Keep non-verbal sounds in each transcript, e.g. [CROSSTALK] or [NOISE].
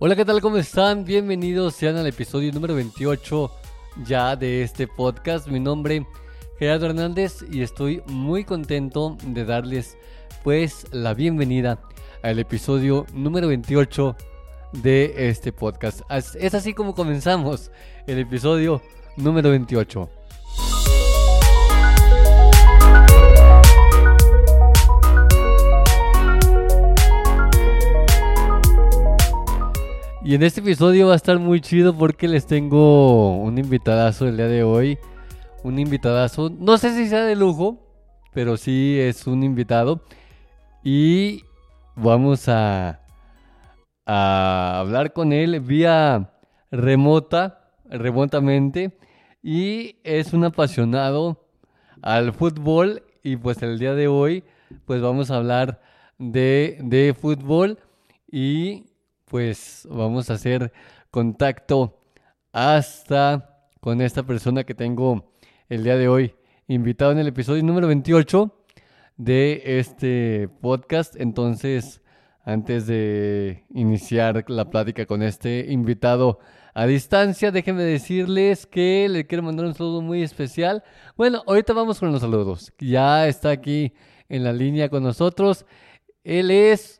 Hola, ¿qué tal? ¿Cómo están? Bienvenidos sean al episodio número 28 ya de este podcast. Mi nombre Gerardo Hernández y estoy muy contento de darles pues la bienvenida al episodio número 28 de este podcast. Es así como comenzamos el episodio número 28. Y en este episodio va a estar muy chido porque les tengo un invitadazo el día de hoy. Un invitadazo, no sé si sea de lujo, pero sí es un invitado. Y vamos a, a hablar con él vía remota, remotamente. Y es un apasionado al fútbol. Y pues el día de hoy, pues vamos a hablar de, de fútbol. Y pues vamos a hacer contacto hasta con esta persona que tengo el día de hoy invitado en el episodio número 28 de este podcast. Entonces, antes de iniciar la plática con este invitado a distancia, déjenme decirles que le quiero mandar un saludo muy especial. Bueno, ahorita vamos con los saludos. Ya está aquí en la línea con nosotros. Él es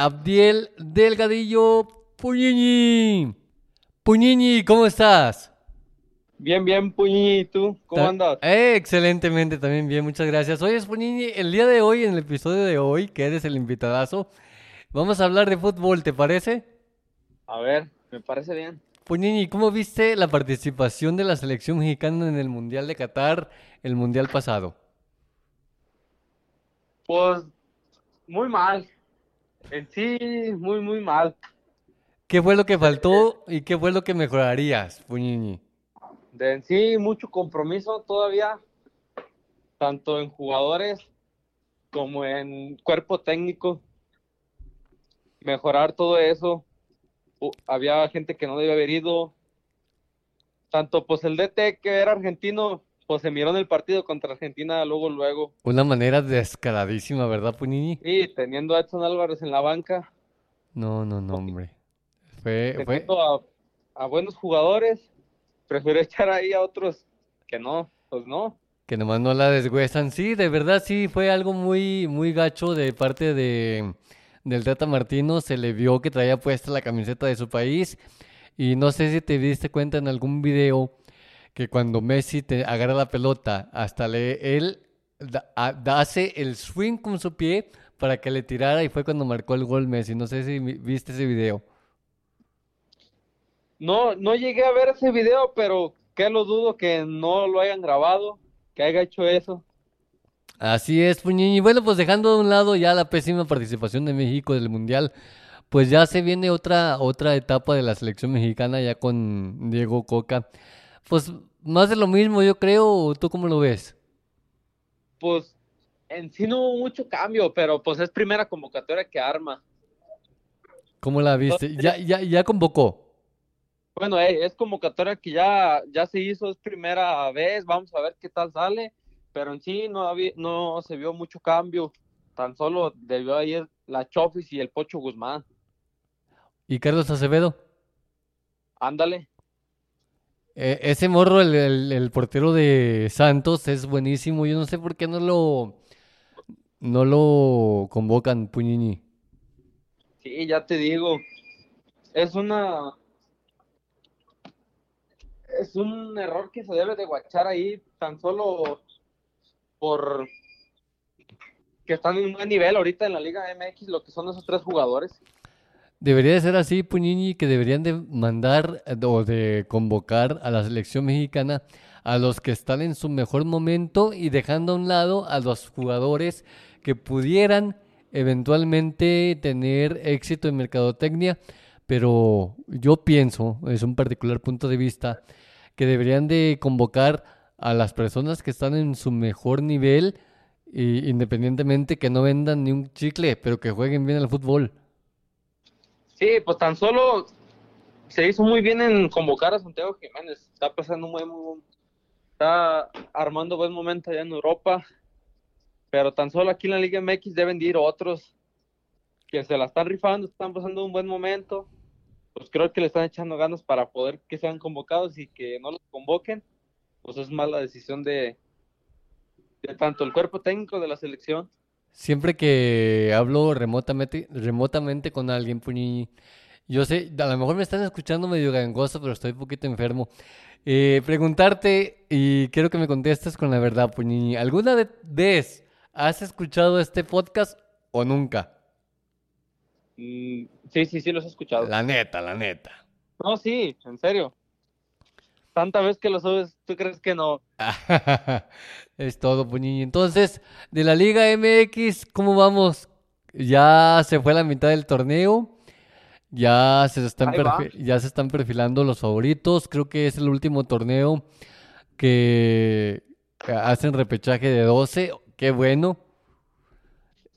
Abdiel Delgadillo Puñiñi. Puñiñi, ¿cómo estás? Bien, bien, Puñiñi, ¿y tú? ¿Cómo andas? Eh, excelentemente, también bien, muchas gracias. Oye, Puñiñi, el día de hoy, en el episodio de hoy, que eres el invitadazo, vamos a hablar de fútbol, ¿te parece? A ver, me parece bien. Puñiñi, ¿cómo viste la participación de la selección mexicana en el Mundial de Qatar, el Mundial pasado? Pues, muy mal. En sí, muy, muy mal. ¿Qué fue lo que faltó y qué fue lo que mejorarías, Puñiñi? De en sí, mucho compromiso todavía, tanto en jugadores como en cuerpo técnico. Mejorar todo eso. había gente que no debía haber ido. Tanto pues el DT que era argentino, pues se miró en el partido contra Argentina luego, luego. Una manera descaradísima, ¿verdad, Punini? Sí, teniendo a Edson Álvarez en la banca. No, no, no, hombre. Fue, fue... A, buenos jugadores, prefiero [LAUGHS] echar ahí a otros que no, pues no. Que nomás no la deshuesan. Sí, de verdad sí, fue algo muy, muy gacho de parte de, del Tata Martino. Se le vio que traía puesta la camiseta de su país. Y no sé si te diste cuenta en algún video que cuando Messi te agarra la pelota, hasta le, él hace el swing con su pie para que le tirara y fue cuando marcó el gol Messi. No sé si viste ese video. No, no llegué a ver ese video, pero que lo dudo que no lo hayan grabado, que haya hecho eso. Así es, Puñini. Bueno, pues dejando de un lado ya la pésima participación de México del Mundial, pues ya se viene otra, otra etapa de la selección mexicana ya con Diego Coca. Pues más de lo mismo, yo creo. ¿Tú cómo lo ves? Pues en sí no hubo mucho cambio, pero pues es primera convocatoria que arma. ¿Cómo la viste? ¿Ya, ya, ya convocó? Bueno, eh, es convocatoria que ya, ya se hizo, es primera vez, vamos a ver qué tal sale, pero en sí no, había, no se vio mucho cambio, tan solo debió ir la Chofis y el Pocho Guzmán. ¿Y Carlos Acevedo? Ándale. Eh, ese morro, el, portero de Santos, es buenísimo. Yo no sé por qué no lo, no lo convocan, Puñini. Sí, ya te digo. Es una. Es un error que se debe de guachar ahí, tan solo por que están en un buen nivel ahorita en la Liga MX, lo que son esos tres jugadores. Debería de ser así, Puñini, que deberían de mandar eh, o de convocar a la selección mexicana a los que están en su mejor momento y dejando a un lado a los jugadores que pudieran eventualmente tener éxito en mercadotecnia, pero yo pienso, es un particular punto de vista, que deberían de convocar a las personas que están en su mejor nivel, independientemente que no vendan ni un chicle, pero que jueguen bien al fútbol. Sí, pues tan solo se hizo muy bien en convocar a Santiago Jiménez. Está pasando muy, muy, está armando buen momento allá en Europa. Pero tan solo aquí en la Liga MX deben de ir otros que se la están rifando, están pasando un buen momento. Pues creo que le están echando ganas para poder que sean convocados y que no los convoquen. Pues es mala decisión de, de tanto el cuerpo técnico de la selección Siempre que hablo remotamente, remotamente con alguien, Puñini, yo sé, a lo mejor me están escuchando medio gangoso, pero estoy un poquito enfermo. Eh, preguntarte, y quiero que me contestes con la verdad, Puñini, ¿alguna vez has escuchado este podcast o nunca? Mm, sí, sí, sí, los he escuchado. La neta, la neta. No, sí, en serio. Tanta vez que lo subes, ¿tú crees que no? [LAUGHS] es todo, Puñini. Entonces, de la Liga MX, ¿cómo vamos? Ya se fue la mitad del torneo. Ya se, están ya se están perfilando los favoritos. Creo que es el último torneo que hacen repechaje de 12. Qué bueno.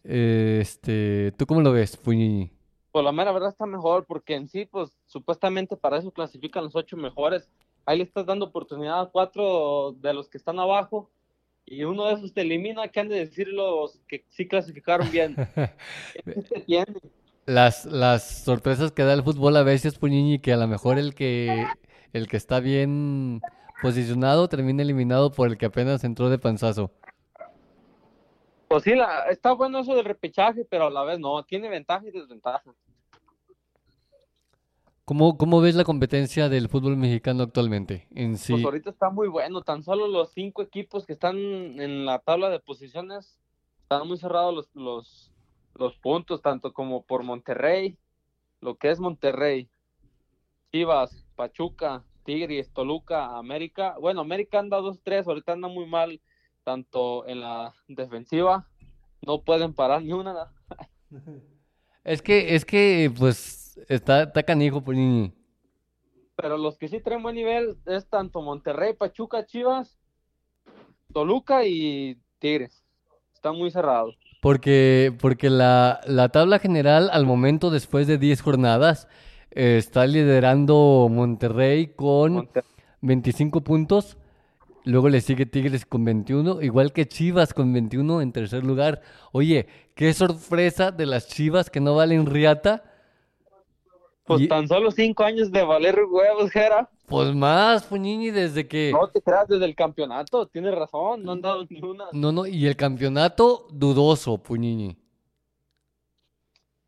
Este, ¿tú cómo lo ves, Puñini? Pues la mera verdad está mejor, porque en sí, pues supuestamente para eso clasifican los ocho mejores ahí le estás dando oportunidad a cuatro de los que están abajo y uno de esos te elimina, que han de decir los que sí clasificaron bien. [LAUGHS] las, las sorpresas que da el fútbol a veces, Puñiñi, que a lo mejor el que, el que está bien posicionado termina eliminado por el que apenas entró de panzazo. Pues sí, está bueno eso del repechaje, pero a la vez no, tiene ventaja y desventaja. ¿Cómo, ¿Cómo ves la competencia del fútbol mexicano actualmente en sí? Pues ahorita está muy bueno, tan solo los cinco equipos que están en la tabla de posiciones están muy cerrados los, los, los puntos, tanto como por Monterrey, lo que es Monterrey, Chivas, Pachuca, Tigres, Toluca, América. Bueno, América anda 2-3, ahorita anda muy mal, tanto en la defensiva, no pueden parar ni una. [LAUGHS] es que, es que, pues está, está canijo, Polini. Pero los que sí traen buen nivel es tanto Monterrey, Pachuca, Chivas, Toluca y Tigres. Están muy cerrados. Porque, porque la, la tabla general al momento, después de 10 jornadas, está liderando Monterrey con 25 puntos. Luego le sigue Tigres con 21, igual que Chivas con 21 en tercer lugar. Oye, qué sorpresa de las Chivas que no valen riata pues tan solo cinco años de valer huevos, Jera. Pues más, Puñini, desde que... No te creas, desde el campeonato, tienes razón, no han dado ni una. No, no, y el campeonato dudoso, Puñini.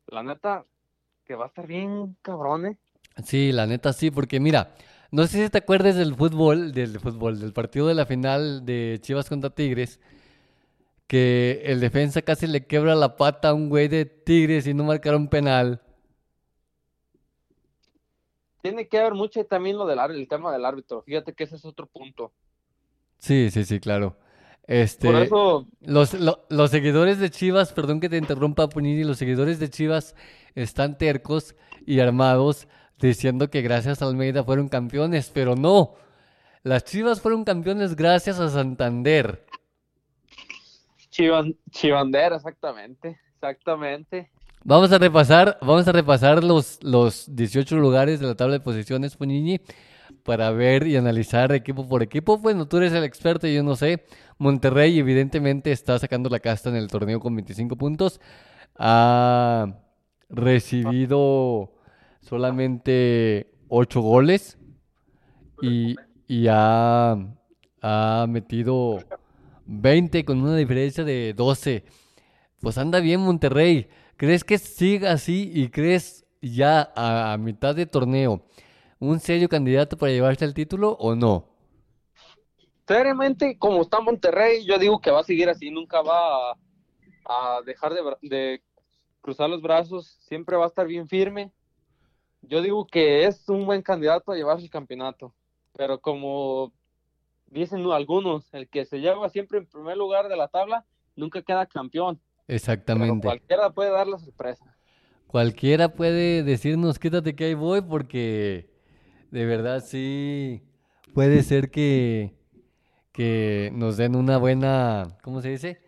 La neta, que va a estar bien cabrón, ¿eh? Sí, la neta sí, porque mira, no sé si te acuerdas del fútbol, del fútbol, del partido de la final de Chivas contra Tigres, que el defensa casi le quebra la pata a un güey de Tigres y no marcaron penal tiene que haber mucho también lo del el tema del árbitro. Fíjate que ese es otro punto. Sí, sí, sí, claro. Este, Por eso... los, los seguidores de Chivas, perdón que te interrumpa, Punini, los seguidores de Chivas están tercos y armados diciendo que gracias a Almeida fueron campeones, pero no. Las Chivas fueron campeones gracias a Santander. Chivan, Chivander, exactamente, exactamente. Vamos a repasar, vamos a repasar los, los 18 lugares de la tabla de posiciones, Punini, para ver y analizar equipo por equipo. Bueno, tú eres el experto, yo no sé. Monterrey evidentemente está sacando la casta en el torneo con 25 puntos. Ha recibido solamente 8 goles y, y ha, ha metido 20 con una diferencia de 12. Pues anda bien Monterrey. ¿Crees que siga así y crees ya a, mitad de torneo un serio candidato para llevarse el título o no? Seriamente, como está Monterrey, yo digo que va a seguir así, nunca va a, dejar de, cruzar los brazos, siempre va a estar bien firme. Yo digo que es un buen candidato a llevarse el campeonato, pero como dicen algunos, el que se lleva siempre en primer lugar de la tabla nunca queda campeón. Exactamente. cualquiera puede dar la sorpresa. Cualquiera puede decirnos, quítate que ahí voy, porque de verdad sí puede ser que, que nos den una buena, ¿cómo se dice?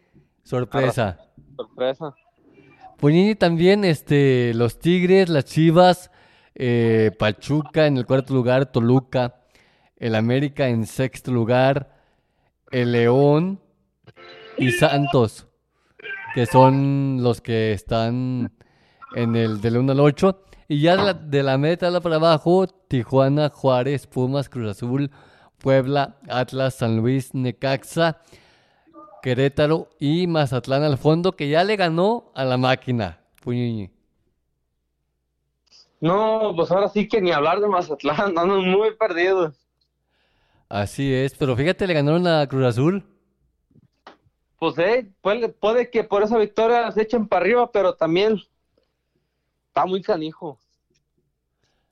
Sorpresa. Sorpresa. Puñini también, este, los Tigres, las Chivas, eh, Pachuca en el cuarto lugar, Toluca, el América en sexto lugar, el León y Santos, que son los que están en el del 1 al 8. Y ya de la, de la meta para abajo, Tijuana, Juárez, Pumas, Cruz Azul, Puebla, Atlas, San Luis, Necaxa, Querétaro y Mazatlán al fondo, que ya le ganó a la máquina. Puñini. No, pues ahora sí que ni hablar de Mazatlán, [LAUGHS] andan muy perdidos. Así es, pero fíjate, le ganaron a Cruz Azul. Pues eh, puede, puede que por esa victoria se echen para arriba, pero también está muy canijo.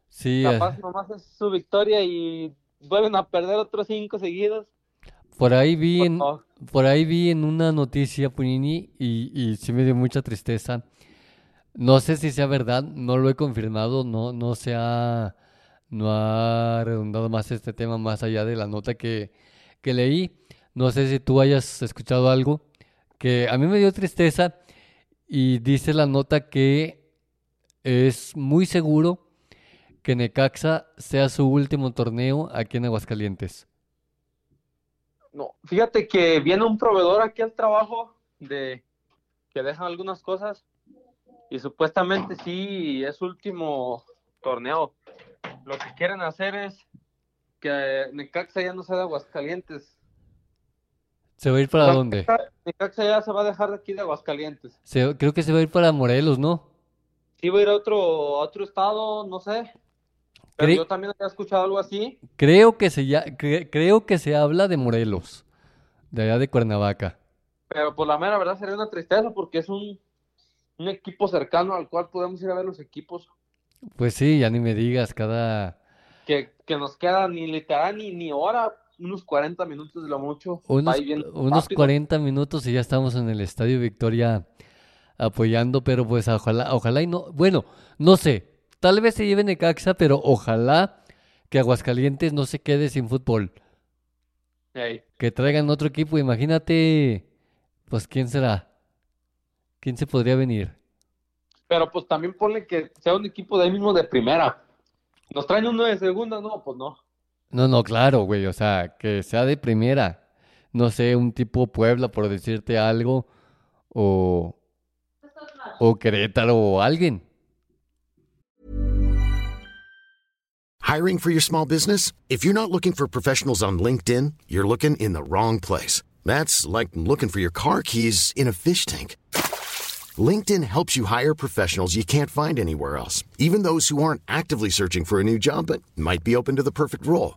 Sí, Capaz eh, nomás es su victoria y vuelven a perder otros cinco seguidos. por ahí vi Por en, por ahí vi en una noticia, Puñini, y, y sí me dio mucha tristeza. No sé si sea verdad, no lo he confirmado, no, no se ha, no ha redundado más este tema más allá de la nota que, que leí. No sé si tú hayas escuchado algo que a mí me dio tristeza y dice la nota que es muy seguro que Necaxa sea su último torneo aquí en Aguascalientes. No, fíjate que viene un proveedor aquí al trabajo de que dejan algunas cosas y supuestamente sí es último torneo. Lo que quieren hacer es que Necaxa ya no sea de Aguascalientes. ¿Se va a ir para Necaxa- dónde? Necaxa ya se va a dejar de aquí de Aguascalientes. Se- creo que se va a ir para Morelos, ¿no? Sí va a ir a otro, a otro estado, no sé. Pero Cre- yo también había escuchado algo así. Creo que se ya, cre- creo que se habla de Morelos, de allá de Cuernavaca. Pero por la mera verdad sería una tristeza porque es un, un equipo cercano al cual podemos ir a ver los equipos. Pues sí, ya ni me digas, cada que, que nos queda ni literal ni, ni hora, unos 40 minutos de lo mucho. unos, unos rápido. 40 minutos y ya estamos en el Estadio Victoria apoyando, pero pues ojalá, ojalá y no, bueno, no sé, tal vez se lleve Necaxa, pero ojalá que Aguascalientes no se quede sin fútbol, que traigan otro equipo, imagínate, pues quién será, quién se podría venir. Pero pues también ponle que sea un equipo de ahí mismo de primera. ¿Nos traen uno de segunda? No, pues no. No, no, claro, güey, o sea, que sea de primera. No sé, un tipo Puebla, por decirte algo, o, o Querétaro, o alguien. Hiring for your small business? If you're not looking for professionals on LinkedIn, you're looking in the wrong place. That's like looking for your car keys in a fish tank. LinkedIn helps you hire professionals you can't find anywhere else, even those who aren't actively searching for a new job but might be open to the perfect role.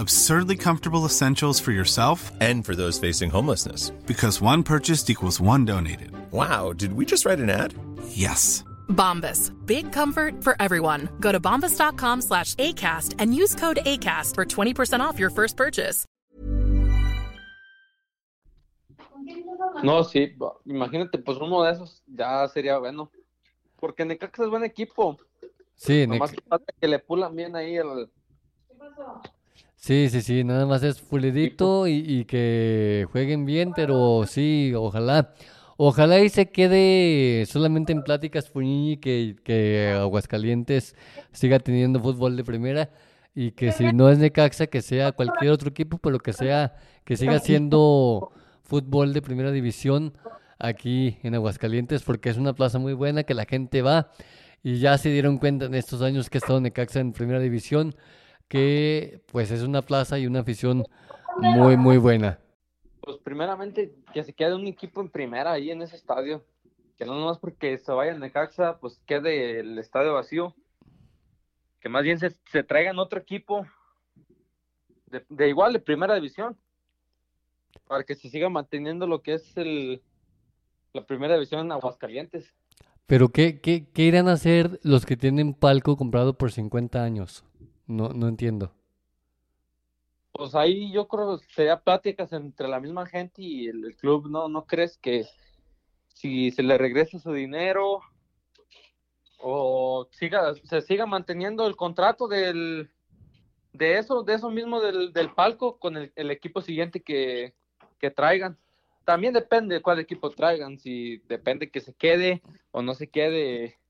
Absurdly comfortable essentials for yourself And for those facing homelessness. because one purchased equals one donated. Wow, did we just write an ad? Yes. Bombas. Big comfort for everyone. Go to bombas.com slash ACAST and use code ACAST for 20% off your first purchase. No, sí, imagínate, pues uno de esos ya sería bueno. Porque Necaxa es buen equipo. Sí, Nomás que que le pulan bien ahí el... sí, sí, sí, nada más es pulidito y, que jueguen bien, pero sí, ojalá, ojalá y se quede solamente en pláticas Puñini que, que Aguascalientes siga teniendo fútbol de primera y que si no es Necaxa, que sea cualquier otro equipo, pero que sea, que siga siendo fútbol de primera división aquí en Aguascalientes, porque es una plaza muy buena que la gente va y ya se dieron cuenta en estos años que ha estado Necaxa en primera división que pues es una plaza y una afición muy muy buena. Pues primeramente que se quede un equipo en primera ahí en ese estadio. que no nomás porque se vaya a Necaxa, pues quede el estadio vacío. Que más bien se, se traigan otro equipo de, de igual, de primera división. Para que se siga manteniendo lo que es el, la primera división en Aguascalientes. Pero ¿qué, qué, qué irán a hacer los que tienen palco comprado por 50 años? No, no entiendo. Pues ahí yo creo que sería pláticas entre la misma gente y el, club, ¿no? ¿No crees que si se le regresa su dinero o siga, se siga manteniendo el contrato del de eso, de eso mismo del, del palco con el, equipo siguiente que, que traigan? También depende de cuál equipo traigan, si depende que se quede o no se quede,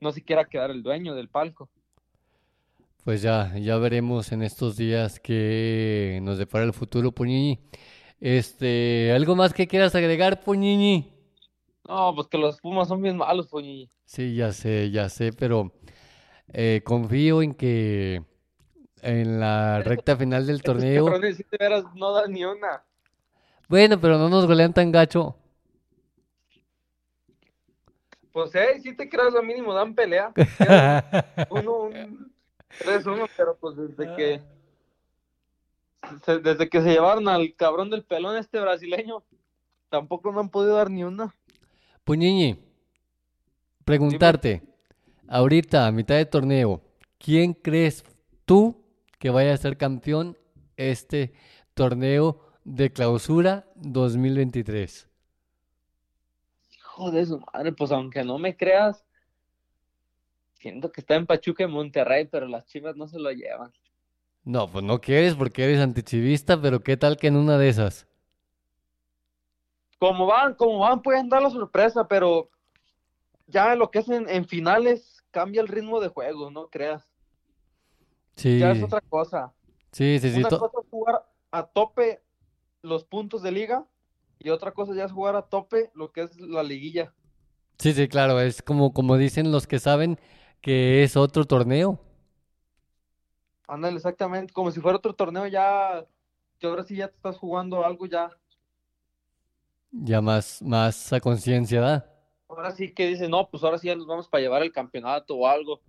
no se quiera quedar el dueño del palco. Pues ya, ya veremos en estos días qué nos depara el futuro, Puñini. Este, ¿algo más que quieras agregar, Puñini? No, pues que los Pumas son bien malos, Puñi. Sí, ya sé, ya sé, pero eh, confío en que en la recta final del torneo. Cabrones, veras no dan ni una. Bueno, pero no nos golean tan gacho. Pues eh, si te creas lo mínimo dan pelea. [LAUGHS] Uno, un 3-1, pero pues desde que se- desde que se llevaron al cabrón del pelón este brasileño, tampoco no han podido dar ni una. Puñini, preguntarte, ahorita a mitad de torneo, ¿quién crees tú que vaya a ser campeón este torneo de clausura 2023? Hijo de su madre, pues aunque no me creas, siento que está en Pachuca y Monterrey, pero las chivas no se lo llevan. No, pues no quieres porque eres antichivista, pero ¿qué tal que en una de esas? Como van, como van, pueden dar la sorpresa, pero ya lo que es en, en finales cambia el ritmo de juego, no creas. Sí, Ya es otra cosa. sí, sí, sí. Una cosa es jugar a tope los puntos de liga y otra cosa ya es jugar a tope lo que es la liguilla. Sí, sí, claro, es como, como dicen los que saben que es otro torneo. Ándale, exactamente, como si fuera otro torneo ya, que ahora sí ya te estás jugando algo ya. Ya más, más a conciencia da. Ahora sí que dicen, no, pues ahora sí ya nos vamos para llevar el campeonato o algo.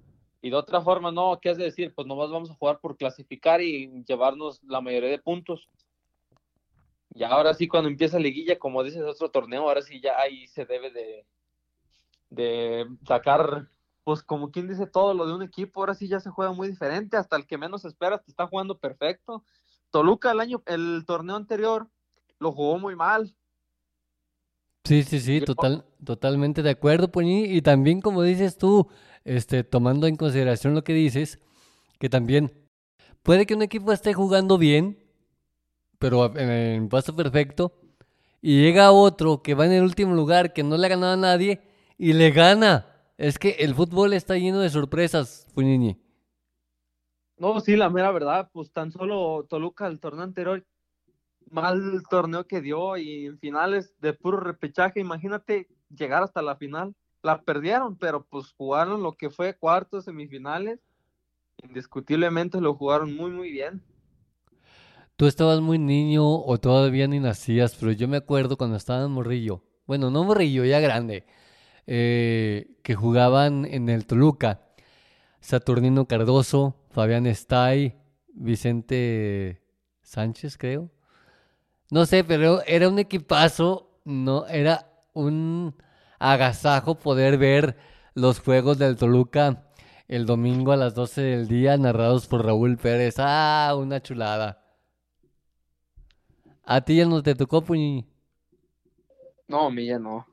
Y de otra forma, no, ¿qué has de decir? Pues nomás vamos a jugar por clasificar y llevarnos la mayoría de puntos. Y ahora sí, cuando empieza liguilla, como dices, otro torneo, ahora sí ya ahí se debe de, de sacar, pues como quien dice todo lo de un equipo, ahora sí ya se juega muy diferente, hasta el que menos esperas te está jugando perfecto. Toluca el año, el torneo anterior lo jugó muy mal. Sí, sí, sí, total, totalmente de acuerdo, Puñi. Y también, como dices tú, este, tomando en consideración lo que dices, que también puede que un equipo esté jugando bien, pero a- en, en paso perfecto, y llega otro que va en el último lugar, que no le ha ganado a nadie, y le gana. Es que el fútbol está lleno de sorpresas, Puñini. No, sí, la mera verdad, pues tan solo Toluca el torneo anterior, mal torneo que dio y en finales de puro repechaje, imagínate llegar hasta la final, la perdieron, pero pues jugaron lo que fue cuartos, semifinales, indiscutiblemente lo jugaron muy, muy bien. Tú estabas muy niño o todavía ni nacías, pero yo me acuerdo cuando estaba en Morrillo, bueno, no Morrillo, ya grande, eh, que jugaban en el Toluca, Saturnino Cardoso, Fabián Estay, Vicente Sánchez, creo. No sé, pero era un equipazo, no, era un agasajo poder ver los juegos del Toluca el domingo a las 12 del día narrados por Raúl Pérez. Ah, una chulada. A ti ya no te tocó, Puñi. No, a mí ya no.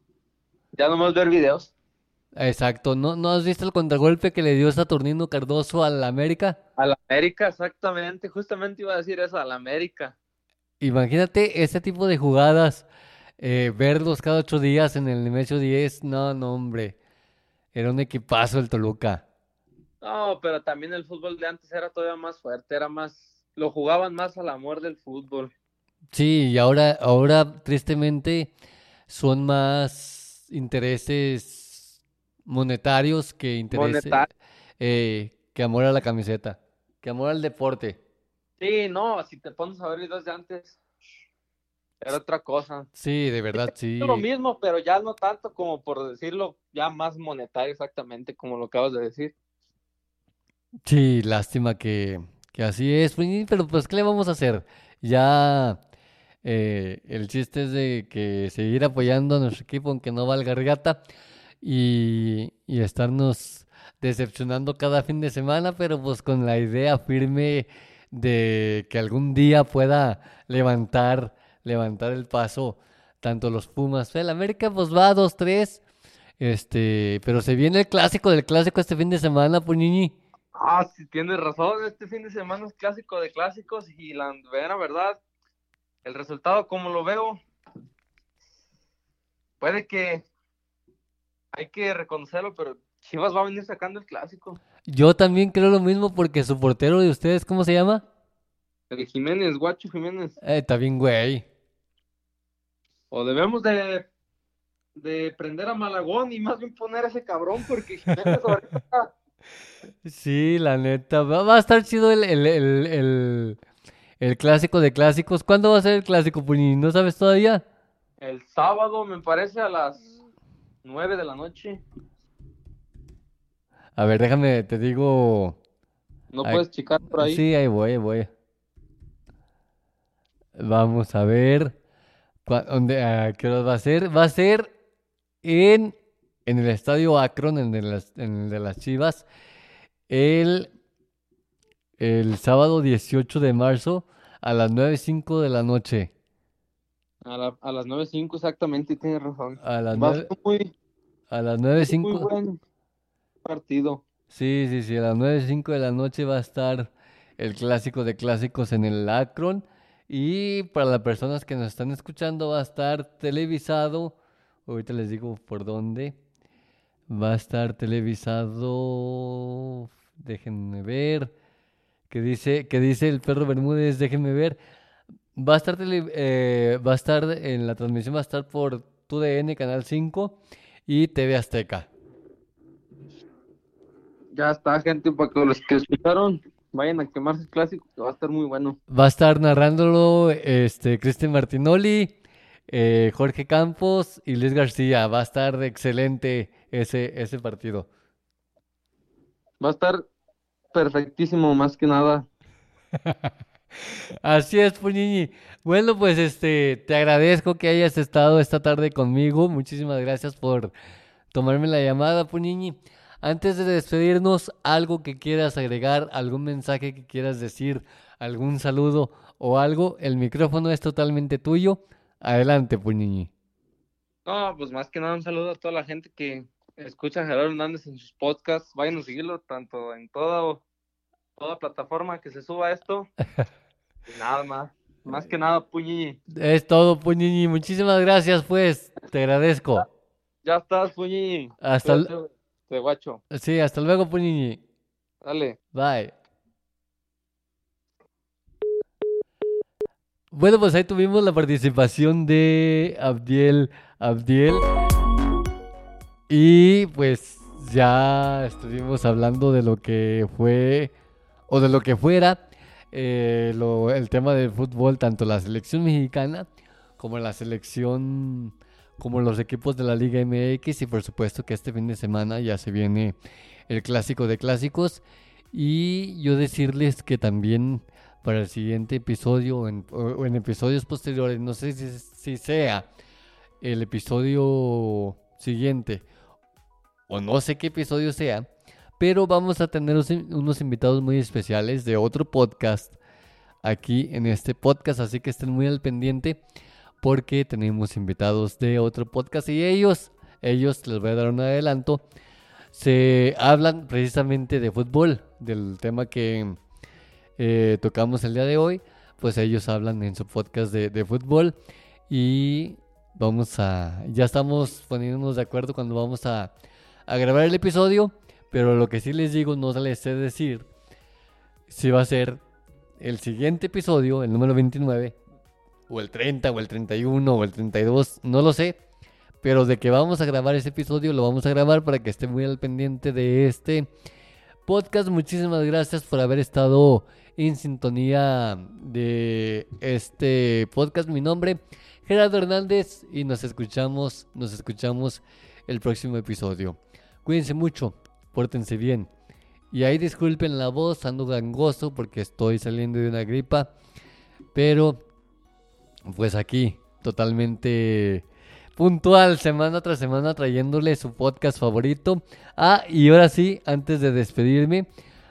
Ya nomás ver videos. Exacto, ¿no, ¿no has visto el contragolpe que le dio Saturnino Cardoso al América? A la América, exactamente, justamente iba a decir eso, a la América. Imagínate ese tipo de jugadas, eh, verlos cada ocho días en el Nemesio 10. No, no, hombre. Era un equipazo el Toluca. No, pero también el fútbol de antes era todavía más fuerte, era más, lo jugaban más al amor del fútbol. Sí, y ahora, ahora tristemente son más intereses monetarios que intereses, eh, que amor a la camiseta, que amor al deporte. Sí, no, si te pones a ver videos de antes, era otra cosa. Sí, de verdad, sí. Lo mismo, pero ya no tanto como por decirlo, ya más monetario exactamente como lo acabas de decir. Sí, lástima que, que así es, pero pues, ¿qué le vamos a hacer? Ya eh, el chiste es de que seguir apoyando a nuestro equipo aunque no valga regata y, y estarnos decepcionando cada fin de semana, pero pues con la idea firme de que algún día pueda levantar, levantar el paso tanto los Pumas. El América pues va a 2-3, este, pero se viene el clásico del clásico este fin de semana, Puñini. Ah, sí, tienes razón. Este fin de semana es clásico de clásicos y la verdad, el resultado como lo veo, puede que hay que reconocerlo, pero Chivas va a venir sacando el clásico. Yo también creo lo mismo porque su portero de ustedes, ¿cómo se llama? El Jiménez, Guacho Jiménez. Eh, está bien, güey. O debemos de, de prender a Malagón y más bien poner a ese cabrón porque Jiménez ahorita [LAUGHS] Sí, la neta. Va, va a estar chido el, el, el, el, el clásico de clásicos. ¿Cuándo va a ser el clásico, Puñini? ¿No sabes todavía? el sábado me parece a las 9 de la noche. A ver, déjame, te digo. ¿No puedes checar por ahí? Sí, ahí voy, ahí voy. Vamos a ver. ¿Dónde, a qué hora va a ser? Va a ser en, en el estadio Akron, en el, en el de las Chivas, el, el sábado 18 de marzo a las 9.05 de la noche. A, la- a las 9.05 exactamente, tienes razón. A las Va a nueve- ser muy, a las muy 9.05. buen partido. Sí, sí, sí, a las 9.05 de la noche va a estar el clásico de clásicos en el Akron. Y para las personas que nos están escuchando va a estar televisado. Ahorita les digo por dónde. Va a estar televisado. Déjenme ver. ¿Qué dice, qué dice el perro Bermúdez? Déjenme ver. Va a estar tele- eh, va a estar en la transmisión va a estar por TUDN Canal 5 y TV Azteca. Ya está, gente, para que los que escucharon vayan a quemarse el clásico, que va a estar muy bueno. Va a estar narrándolo este Cristian Martinoli, eh, Jorge Campos y Luis García. Va a estar excelente ese, ese partido. Va a estar perfectísimo, más que nada. [LAUGHS] Así es, Puñini. Bueno, pues este, te agradezco que hayas estado esta tarde conmigo. Muchísimas gracias por tomarme la llamada, Puñini. Antes de despedirnos, algo que quieras agregar, algún mensaje que quieras decir, algún saludo o algo, el micrófono es totalmente tuyo. Adelante, Puñini. No, pues más que nada un saludo a toda la gente que escucha a Gerardo Hernández en sus podcasts. Vayan a seguirlo tanto en toda, toda plataforma que se suba esto. [LAUGHS] Nada más. Más que nada, Puñi. Es todo, Puñini. Muchísimas gracias, pues. Te agradezco. Ya estás, Puñi. Hasta, l- Cuídate, de guacho. sí, hasta luego, Puñini. Dale. Bye. Bueno, pues ahí tuvimos la participación de Abdiel Abdiel. Y pues ya estuvimos hablando de lo que fue o de lo que fuera eh, el tema del fútbol, tanto la selección mexicana como la selección, como los equipos de la Liga MX y por supuesto que este fin de semana ya se viene el clásico de clásicos. Y yo decirles que también para el siguiente episodio o en, episodios posteriores, no sé si sea el episodio siguiente o no sé qué episodio sea, pero vamos a tener unos, invitados muy especiales de otro podcast aquí en este podcast, así que estén muy al pendiente porque tenemos invitados de otro podcast y ellos, ellos les voy a dar un adelanto, se hablan precisamente de fútbol, del tema que eh, tocamos el día de hoy, pues ellos hablan en su podcast de, de fútbol y vamos a, ya estamos poniéndonos de acuerdo cuando vamos a, a grabar el episodio, pero lo que sí les digo, no les sé decir si va a ser el siguiente episodio, el número 29, o el 30, o el 31, o el 32, no lo sé. Pero de que vamos a grabar ese episodio, lo vamos a grabar para que esté muy al pendiente de este podcast. Muchísimas gracias por haber estado en sintonía de este podcast. Mi nombre, Gerardo Hernández, y nos escuchamos, nos escuchamos el próximo episodio. Cuídense mucho, pórtense bien. Y ahí disculpen la voz, ando gangoso porque estoy saliendo de una gripa. Pero, pues aquí, totalmente puntual, semana tras semana, trayéndole su podcast favorito. Ah, y ahora sí, antes de despedirme,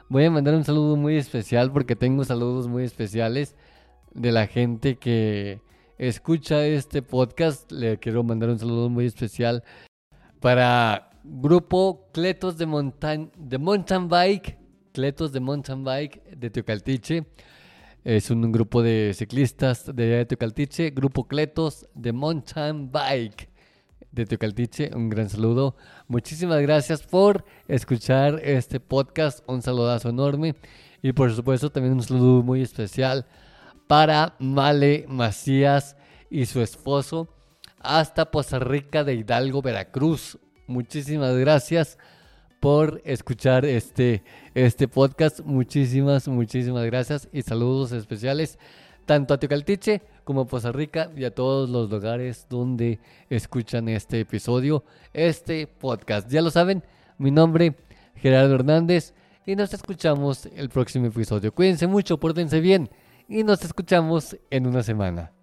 voy a mandar un saludo muy especial porque tengo saludos muy especiales de la gente que escucha este podcast. Le quiero mandar un saludo muy especial para Grupo Cletos de Mountain, de Mountain Bike, Cletos de Mountain Bike de Teocaltiche. Es un, grupo de ciclistas de Teocaltiche, Grupo Cletos de Mountain Bike de Teocaltiche. Un gran saludo. Muchísimas gracias por escuchar este podcast. Un saludazo enorme. Y por supuesto también un saludo muy especial para Male Macías y su esposo hasta Poza Rica de Hidalgo, Veracruz. Muchísimas gracias por escuchar este, este podcast. Muchísimas, muchísimas gracias y saludos especiales tanto a Teocaltiche como a Poza Rica y a todos los lugares donde escuchan este episodio, este podcast. Ya lo saben, mi nombre Gerardo Hernández y nos escuchamos el próximo episodio. Cuídense mucho, pórtense bien y nos escuchamos en una semana.